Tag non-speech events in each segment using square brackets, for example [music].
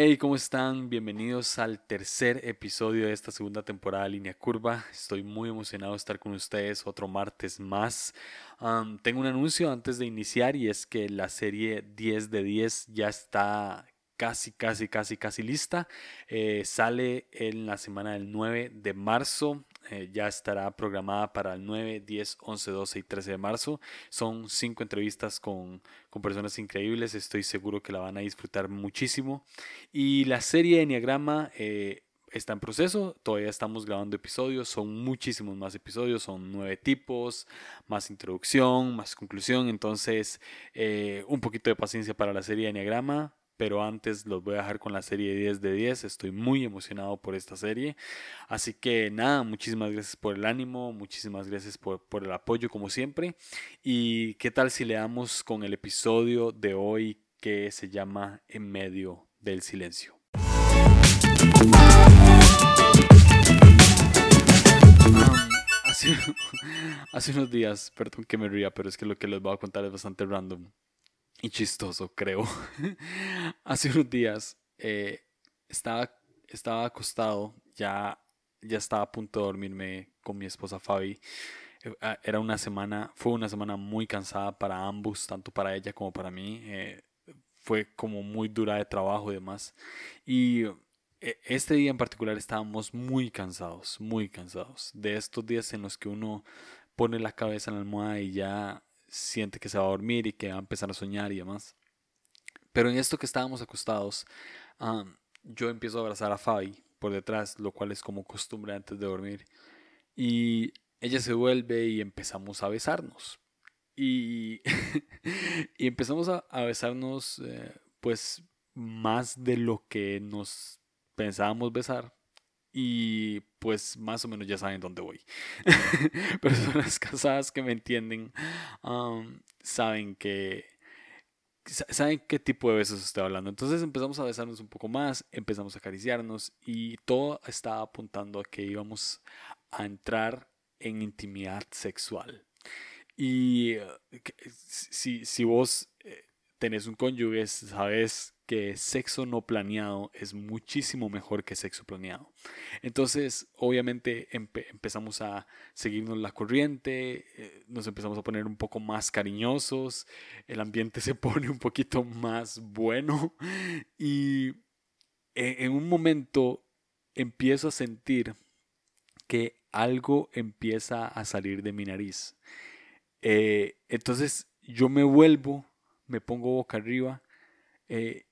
Hey, ¿cómo están? Bienvenidos al tercer episodio de esta segunda temporada de Línea Curva. Estoy muy emocionado de estar con ustedes otro martes más. tengo un anuncio antes de iniciar y es que la serie 10 de 10 ya está casi, casi, casi, casi lista. Eh, sale en la semana del 9 de marzo. Eh, ya estará programada para el 9, 10, 11, 12 y 13 de marzo. Son cinco entrevistas con, con personas increíbles. Estoy seguro que la van a disfrutar muchísimo. Y la serie de Enneagrama eh, está en proceso. Todavía estamos grabando episodios. Son muchísimos más episodios. Son nueve tipos, más introducción, más conclusión. Entonces, un poquito de paciencia para la serie de Enneagrama pero antes los voy a dejar con la serie 10 de 10. Estoy muy emocionado por esta serie. Así que nada, muchísimas gracias por el ánimo, muchísimas gracias por, el apoyo como siempre. Y qué tal si le damos con el episodio de hoy que se llama En medio del silencio. Hace, [laughs] hace, unos días, perdón que me ría, pero es que lo que les voy a contar es bastante random [laughs] y chistoso, creo. [laughs] Hace unos días eh, estaba, estaba acostado, ya, ya estaba a punto de dormirme con mi esposa Fabi. Eh, ah, era una semana, fue una semana muy cansada para ambos, tanto para ella como para mí. Eh, fue como muy dura de trabajo y demás. Y este día en particular estábamos muy cansados, muy cansados. De estos días en los que uno pone la cabeza en la almohada y ya siente que se va a dormir y que va a empezar a soñar y demás. Pero en esto que estábamos acostados, yo empiezo a abrazar a Fabi por detrás, lo cual es como costumbre antes de dormir. Y ella se vuelve y empezamos a besarnos. Y, [laughs] y empezamos a, besarnos eh, pues más de lo que nos pensábamos besar y pues más o menos ya saben dónde voy. [laughs] Personas casadas que me entienden saben que saben qué tipo de besos estoy hablando. Entonces empezamos a besarnos un poco más, empezamos a acariciarnos y todo estaba apuntando a que íbamos a entrar en intimidad sexual. Y eh, si, si vos eh, tenés un cónyuge, sabes que sexo no planeado es muchísimo mejor que sexo planeado. Entonces, obviamente empezamos a seguirnos la corriente, eh, nos empezamos a poner un poco más cariñosos, el ambiente [laughs] se pone un poquito más bueno y e, en, un momento empiezo a sentir que algo empieza a salir de mi nariz. Eh, entonces yo me vuelvo, me pongo boca arriba eh,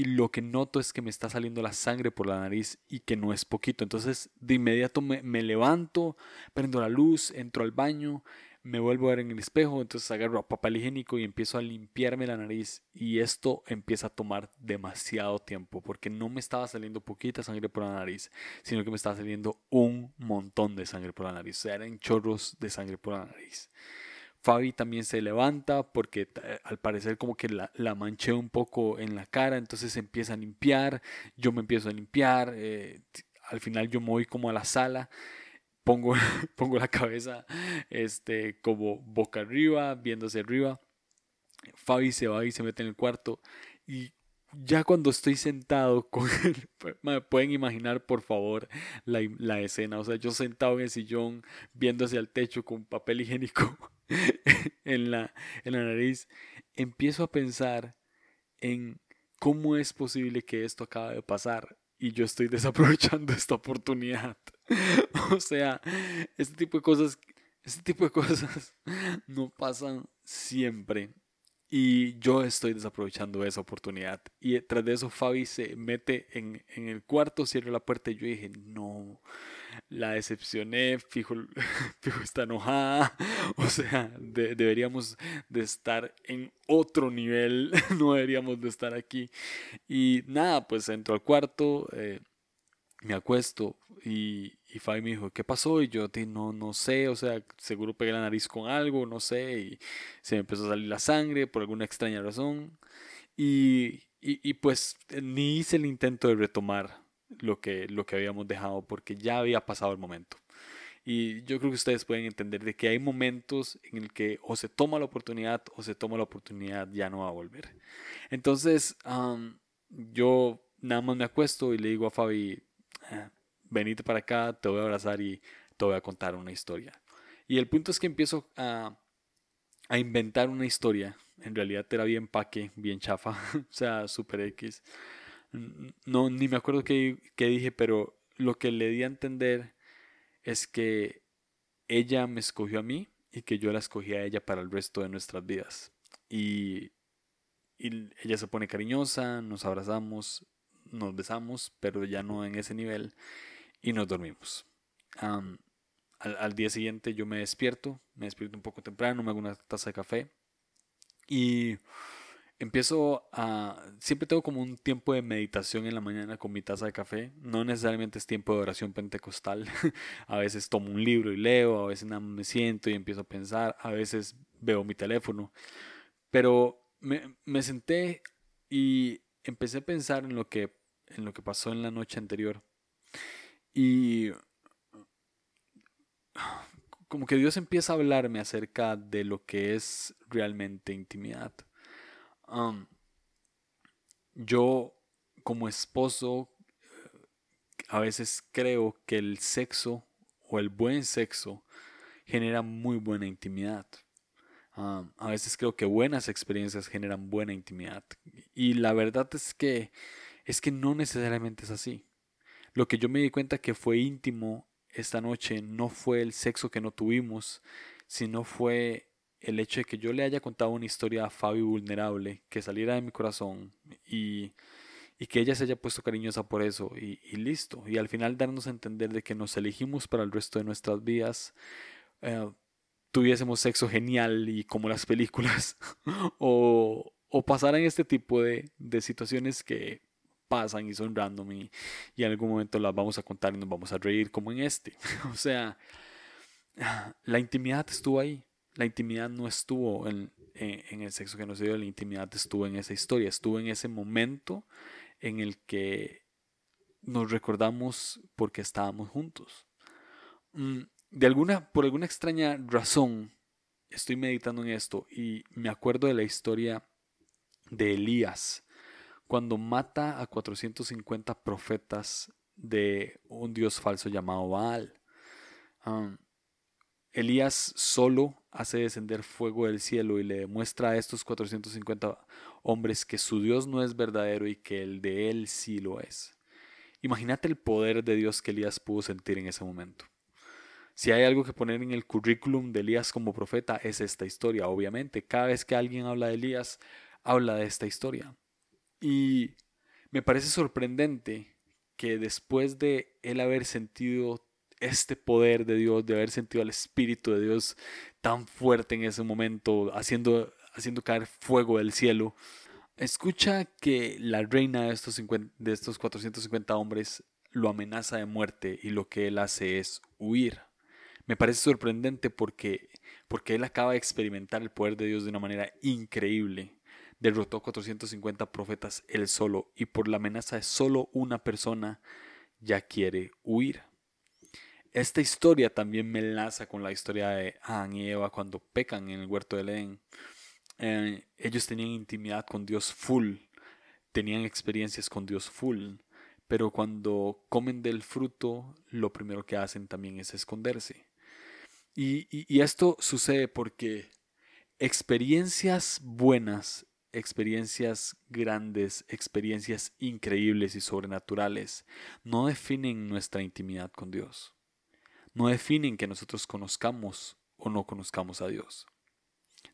y lo que noto es que me está saliendo la sangre por la nariz y que no es poquito. Entonces de inmediato me, levanto, prendo la luz, entro al baño, me vuelvo a ver en el espejo, entonces agarro a papel higiénico y empiezo a limpiarme la nariz y esto empieza a tomar demasiado tiempo porque no me estaba saliendo poquita sangre por la nariz, sino que me estaba saliendo un montón de sangre por la nariz, o sea, eran chorros de sangre por la nariz. Fabi también se levanta porque eh, al parecer como que la, la, manché un poco en la cara, entonces se empieza a limpiar, yo me empiezo a limpiar, eh, al final yo me voy como a la sala, pongo, [laughs] pongo la cabeza este, como boca arriba, viéndose arriba, Fabi se va y se mete en el cuarto y ya cuando estoy sentado [laughs] con me pueden imaginar por favor la, la, escena, o sea, yo sentado en el sillón viendo hacia el techo con papel higiénico [laughs] [laughs] en, la, en la nariz, empiezo a pensar en cómo es posible que esto acabe de pasar y yo estoy [laughs] desaprovechando esta oportunidad. [laughs] o sea, este tipo de cosas, este tipo de cosas no pasan siempre. Y yo estoy desaprovechando esa oportunidad. Y tras de eso Fabi se mete en, en el cuarto, cierra la puerta y yo dije, no, la decepcioné, fijo, [laughs] fijo está enojada, [laughs] o sea, deberíamos de estar en otro nivel, [laughs] no deberíamos de estar aquí. Y nada, pues entro al cuarto, eh, me acuesto y, y Fabi me dijo, ¿qué pasó? Y yo no, no sé, o sea, seguro pegué la nariz con algo, no sé, y se me empezó a salir la sangre por alguna extraña razón. Y, y pues ni hice el intento de retomar lo que, lo que habíamos dejado porque ya había pasado el momento. Y yo creo que ustedes pueden entender de que hay momentos en el que o se toma la oportunidad o se toma la oportunidad ya no va a volver. Entonces, yo nada más me acuesto y le digo a Fabi, ah, venite para acá, te voy a abrazar y te voy a contar una historia. Y el punto es que empiezo a, a inventar una historia. En realidad era bien paque, bien chafa, [laughs] o sea, super X. No, ni me acuerdo qué, qué dije, pero lo que le di a entender es que ella me escogió a mí y que yo la escogí a ella para el resto de nuestras vidas. Y, y ella se pone cariñosa, nos abrazamos, nos besamos, pero ya no en ese nivel, y nos dormimos. al, día siguiente yo me despierto, me despierto un poco temprano, me hago una taza de café y empiezo a... Siempre tengo como un tiempo de meditación en la mañana con mi taza de café. No necesariamente es tiempo de oración pentecostal. [laughs] a veces tomo un libro y leo, a veces nada me siento y empiezo a pensar, a veces veo mi teléfono. Pero me, me senté y empecé a pensar en lo que en lo que pasó en la noche anterior. Y como que Dios empieza a hablarme acerca de lo que es realmente intimidad. Yo como esposo a veces creo que el sexo o el buen sexo genera muy buena intimidad. A veces creo que buenas experiencias generan buena intimidad. Y la verdad es que es que no necesariamente es así. Lo que yo me di cuenta que fue íntimo esta noche no fue el sexo que no tuvimos, sino fue el hecho de que yo le haya contado una historia a Fabi vulnerable, que saliera de mi corazón y, y que ella se haya puesto cariñosa por eso y, listo. Y al final darnos a entender de que nos elegimos para el resto de nuestras vidas, eh, tuviésemos sexo genial y como las películas, [laughs] o, o pasaran este tipo de, de situaciones que pasan y son random y, y, en algún momento las vamos a contar y nos vamos a reír como en este. [laughs] o sea, la intimidad estuvo ahí. La intimidad no estuvo en, en, el sexo que nos dio, la intimidad estuvo en esa historia, estuvo en ese momento en el que nos recordamos porque estábamos juntos. Mm, de alguna, por alguna extraña razón, estoy meditando en esto y me acuerdo de la historia de Elías cuando mata a 450 profetas de un dios falso llamado Baal. Elías solo hace descender fuego del cielo y le demuestra a estos 450 hombres que su Dios no es verdadero y que el de él sí lo es. Imagínate el poder de Dios que Elías pudo sentir en ese momento. Si hay algo que poner en el currículum de Elías como profeta es esta historia, obviamente. Cada vez que alguien habla de Elías, habla de esta historia. Y me parece sorprendente que después de él haber sentido este poder de Dios, de haber sentido al Espíritu de Dios tan fuerte en ese momento, haciendo, haciendo caer fuego del cielo, escucha que la reina de estos, de estos 450 hombres lo amenaza de muerte y lo que él hace es huir. Me parece sorprendente porque, porque él acaba de experimentar el poder de Dios de una manera increíble derrotó 450 profetas él solo y por la amenaza de solo una persona ya quiere huir. Esta historia también me enlaza con la historia de Adán y Eva cuando pecan en el huerto de Edén. Eh, ellos tenían intimidad con Dios full, tenían experiencias con Dios full, pero cuando comen del fruto, lo primero que hacen también es esconderse. y esto sucede porque experiencias buenas experiencias grandes, experiencias increíbles y sobrenaturales, no definen nuestra intimidad con Dios. No definen que nosotros conozcamos o no conozcamos a Dios.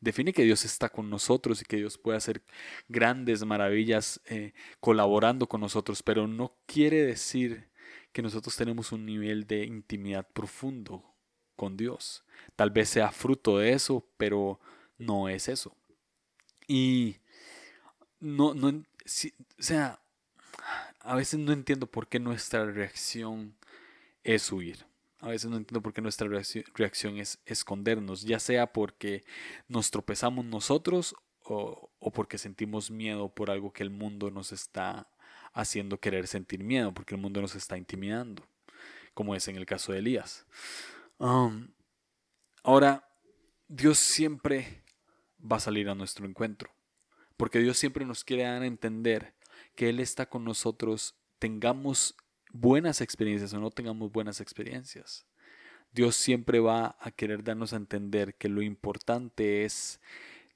Define que Dios está con nosotros y que Dios puede hacer grandes maravillas eh, colaborando con nosotros, pero no quiere decir que nosotros tenemos un nivel de intimidad profundo con Dios. Tal vez sea fruto de eso, pero no es eso. Y no, no, o sea, a veces no entiendo por qué nuestra reacción es huir. A veces no entiendo por qué nuestra reacción es escondernos, ya sea porque nos tropezamos nosotros o, o, porque sentimos miedo por algo que el mundo nos está haciendo querer sentir miedo, porque el mundo nos está intimidando, como es en el caso de Elías. Um, ahora, Dios siempre va a salir a nuestro encuentro. Porque Dios siempre nos quiere dar a entender que Él está con nosotros, tengamos buenas experiencias o no tengamos buenas experiencias. Dios siempre va a querer darnos a entender que lo importante es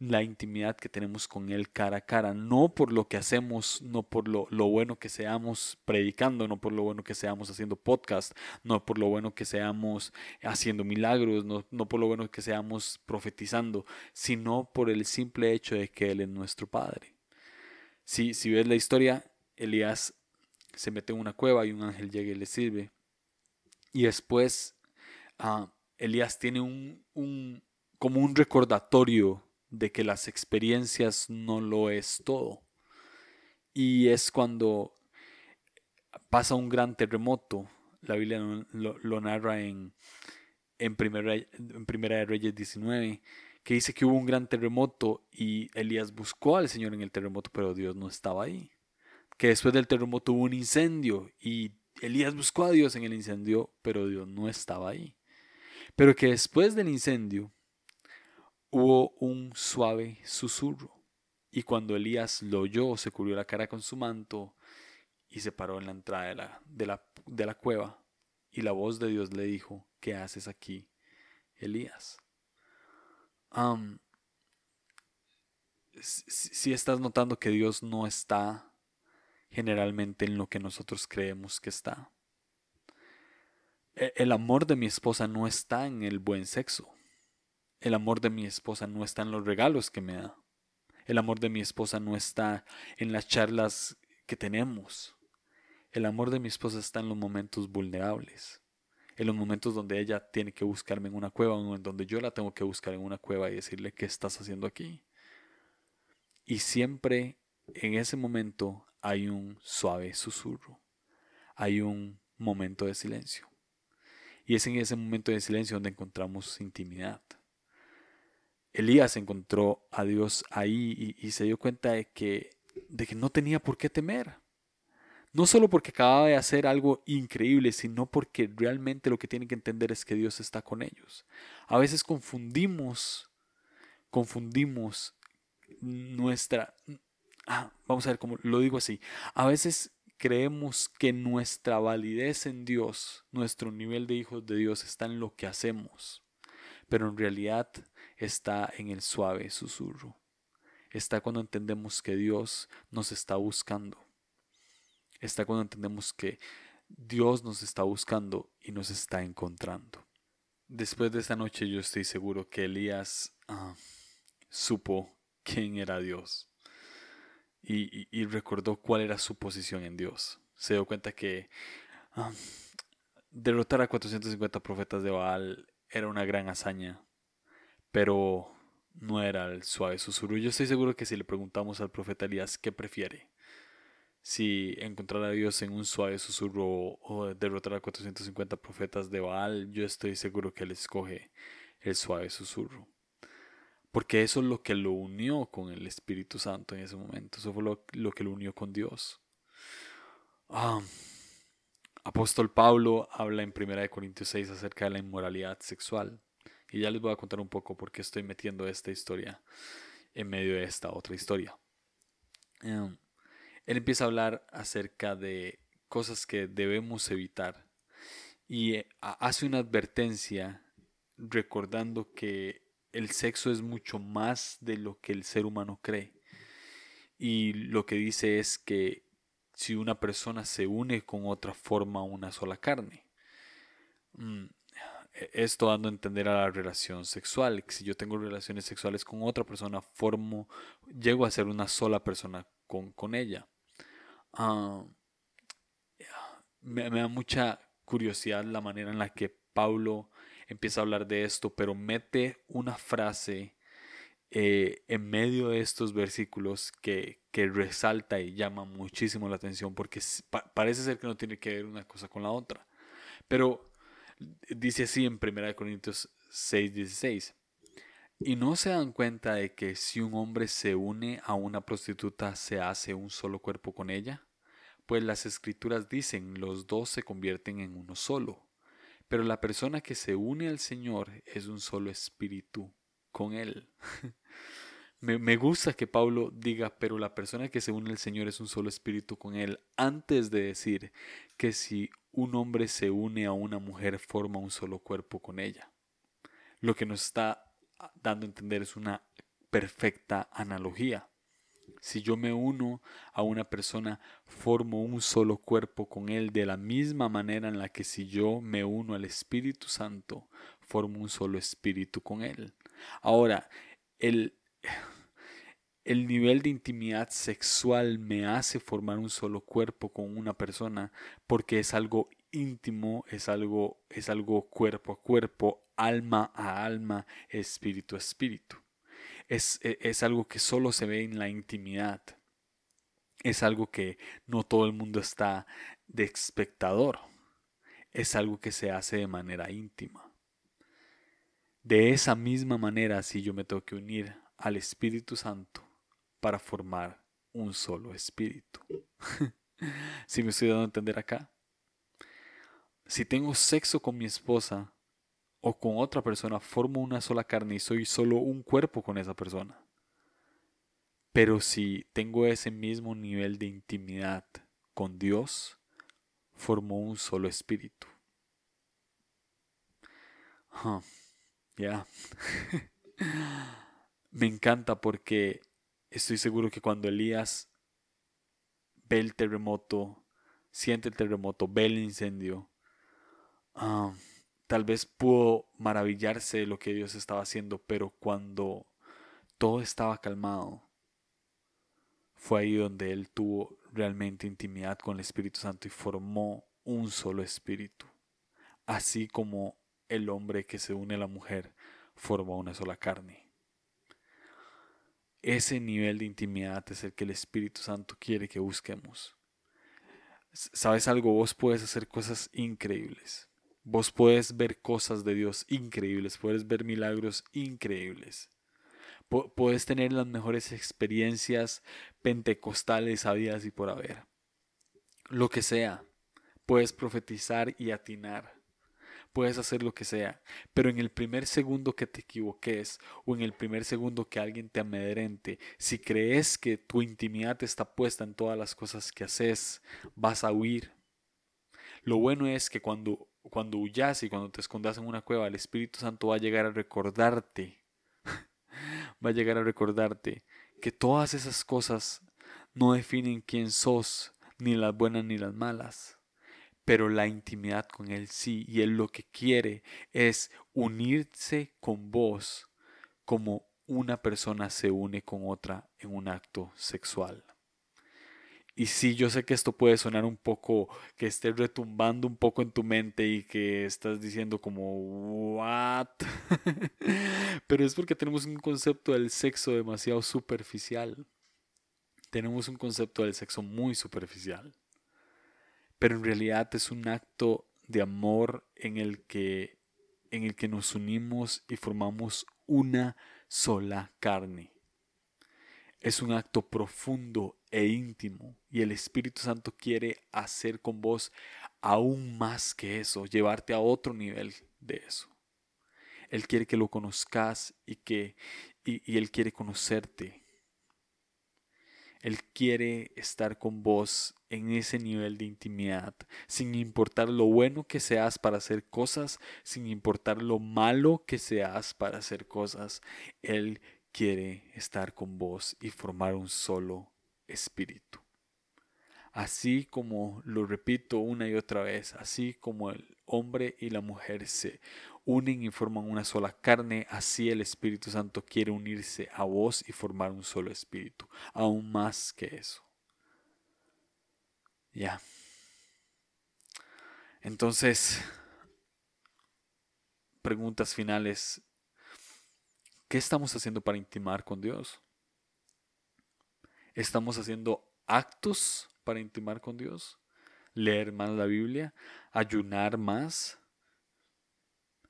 la intimidad que tenemos con Él cara a cara, no por lo que hacemos, no por lo, bueno que seamos predicando, no por lo bueno que seamos haciendo podcast, no por lo bueno que seamos haciendo milagros, no, no por lo bueno que seamos profetizando, sino por el simple hecho de que Él es nuestro Padre. Si, si ves la historia, Elías se mete en una cueva y un ángel llega y le sirve. Y después ah, Elías tiene un, un, como un recordatorio de que las experiencias no lo es todo. Y es cuando pasa un gran terremoto. La Biblia lo, narra en, en, primera, en Primera de Reyes 19, que dice que hubo un gran terremoto y Elías buscó al Señor en el terremoto, pero Dios no estaba ahí. Que después del terremoto hubo un incendio y Elías buscó a Dios en el incendio, pero Dios no estaba ahí. Pero que después del incendio hubo un suave susurro, y cuando Elías lo oyó, se cubrió la cara con su manto y se paró en la entrada de la, de la, de la cueva, y la voz de Dios le dijo, ¿qué haces aquí, Elías? si estás notando que Dios no está generalmente en lo que nosotros creemos que está. E, el amor de mi esposa no está en el buen sexo. El amor de mi esposa no está en los regalos que me da. El amor de mi esposa no está en las charlas que tenemos. El amor de mi esposa está en los momentos vulnerables. En los momentos donde ella tiene que buscarme en una cueva o en donde yo la tengo que buscar en una cueva y decirle qué estás haciendo aquí. Y siempre en ese momento hay un suave susurro. Hay un momento de silencio. Y es en ese momento de silencio donde encontramos intimidad. Elías encontró a Dios ahí y, se dio cuenta de que, de que no tenía por qué temer. No solo porque acababa de hacer algo increíble, sino porque realmente lo que tienen que entender es que Dios está con ellos. A veces confundimos, confundimos nuestra... Ah, vamos a ver cómo lo digo así. A veces creemos que nuestra validez en Dios, nuestro nivel de hijos de Dios está en lo que hacemos. Pero en realidad está en el suave susurro. Está cuando entendemos que Dios nos está buscando. Está cuando entendemos que Dios nos está buscando y nos está encontrando. Después de esta noche yo estoy seguro que Elías ah, supo quién era Dios y, recordó cuál era su posición en Dios. Se dio cuenta que ah, derrotar a 450 profetas de Baal era una gran hazaña pero no era el suave susurro. Yo estoy seguro que si le preguntamos al profeta Elías qué prefiere, si encontrar a Dios en un suave susurro o derrotar a 450 profetas de Baal, yo estoy seguro que él escoge el suave susurro. Porque eso es lo que lo unió con el Espíritu Santo en ese momento. Eso fue lo, que lo unió con Dios. Ah, Apóstol Pablo habla en 1 Corintios 6 acerca de la inmoralidad sexual. Y ya les voy a contar un poco por qué estoy metiendo esta historia en medio de esta otra historia. Em, él empieza a hablar acerca de cosas que debemos evitar y eh, hace una advertencia recordando que el sexo es mucho más de lo que el ser humano cree. Y lo que dice es que si una persona se une con otra forma una sola carne. Mm, esto dando a entender a la relación sexual. Si yo tengo relaciones sexuales con otra persona, formo, llego a ser una sola persona con, con ella. Ah, me, da mucha curiosidad la manera en la que Pablo empieza a hablar de esto, pero mete una frase eh, en medio de estos versículos que, resalta y llama muchísimo la atención porque parece ser que no tiene que ver una cosa con la otra. Pero dice así en 1 Corintios 6, 16. Y no se dan cuenta de que si un hombre se une a una prostituta se hace un solo cuerpo con ella, pues las escrituras dicen los dos se convierten en uno solo. Pero la persona que se une al Señor es un solo espíritu con Él. [laughs] me, gusta que Pablo diga, pero la persona que se une al Señor es un solo espíritu con Él, antes de decir que si un hombre se une a una mujer forma un solo cuerpo con ella. Lo que nos está dando a entender es una perfecta analogía. Si yo me uno a una persona, formo un solo cuerpo con Él de la misma manera en la que si yo me uno al Espíritu Santo, formo un solo espíritu con Él. Ahora, el, el nivel de intimidad sexual me hace formar un solo cuerpo con una persona porque es algo íntimo, es algo, es algo cuerpo a cuerpo, alma a alma, espíritu a espíritu. Es, e, es algo que solo se ve en la intimidad. Es algo que no todo el mundo está de espectador. Es algo que se hace de manera íntima. De esa misma manera, si yo me tengo que unir al Espíritu Santo para formar un solo espíritu. [laughs] si me estoy dando a entender acá. Si tengo sexo con mi esposa o con otra persona, formo una sola carne y soy solo un cuerpo con esa persona. Pero si tengo ese mismo nivel de intimidad con Dios, formo un solo espíritu. Ya. [laughs] Me encanta porque estoy seguro que cuando Elías ve el terremoto, siente el terremoto, ve el incendio, ah, tal vez pudo maravillarse de lo que Dios estaba haciendo, pero cuando todo estaba calmado, fue ahí donde él tuvo realmente intimidad con el Espíritu Santo y formó un solo espíritu, así como el hombre que se une a la mujer forma una sola carne. Ese nivel de intimidad es el que el Espíritu Santo quiere que busquemos. ¿Sabes algo? Vos puedes hacer cosas increíbles. Vos puedes ver cosas de Dios increíbles, puedes ver milagros increíbles. puedes tener las mejores experiencias pentecostales habidas y por haber. Lo que sea, puedes profetizar y atinar puedes hacer lo que sea, pero en el primer segundo que te equivoques o en el primer segundo que alguien te amedrente, si crees que tu intimidad está puesta en todas las cosas que haces, vas a huir. Lo bueno es que cuando, cuando huyas y cuando te escondas en una cueva, el Espíritu Santo va a llegar a recordarte, [laughs] va a llegar a recordarte que todas esas cosas no definen quién sos, ni las buenas ni las malas pero la intimidad con Él sí, y Él lo que quiere es unirse con vos como una persona se une con otra en un acto sexual. Y sí, yo sé que esto puede sonar un poco, que esté retumbando un poco en tu mente y que estás diciendo como, ¿what? [laughs] Pero es porque tenemos un concepto del sexo demasiado superficial. Tenemos un concepto del sexo muy superficial pero en realidad es un acto de amor en el que en el que nos unimos y formamos una sola carne. Es un acto profundo e íntimo y el Espíritu Santo quiere hacer con vos aún más que eso, llevarte a otro nivel de eso. Él quiere que lo conozcas y que y, Él quiere conocerte él quiere estar con vos en ese nivel de intimidad, sin importar lo bueno que seas para hacer cosas, sin importar lo malo que seas para hacer cosas. Él quiere estar con vos y formar un solo espíritu. Así como lo repito una y otra vez, así como el hombre y la mujer se unen y forman una sola carne, así el Espíritu Santo quiere unirse a vos y formar un solo espíritu, aún más que eso. Ya. Entonces, preguntas finales. ¿Qué estamos haciendo para intimar con Dios? ¿Estamos haciendo actos para intimar con Dios? ¿Leer más la Biblia? ¿Ayunar más?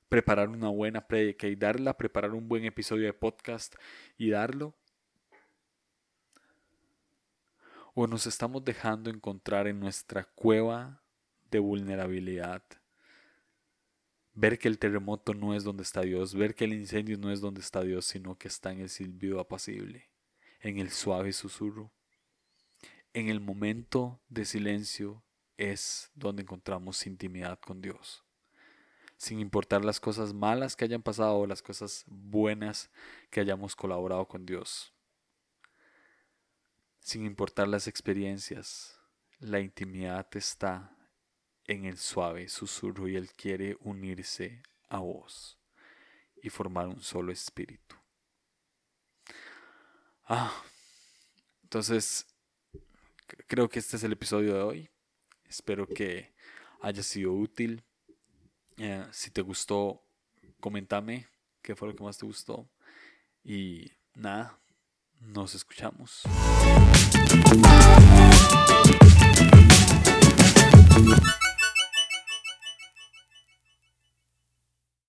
preparar una buena predica y darla, preparar un buen episodio de podcast y darlo? ¿O nos estamos dejando encontrar en nuestra cueva de vulnerabilidad ver que el terremoto no es donde está Dios, ver que el incendio no es donde está Dios, sino que está en el silbido apacible, en el suave susurro. En el momento de silencio es donde encontramos intimidad con Dios. Sin importar las cosas malas que hayan pasado o las cosas buenas que hayamos colaborado con Dios. Sin importar las experiencias, la intimidad está en el suave susurro y Él quiere unirse a vos y formar un solo espíritu. Ah, entonces creo que este es el episodio de hoy. Espero que haya sido útil. Eh, si te gustó, comentame qué fue lo que más te gustó. Y nada, nos escuchamos.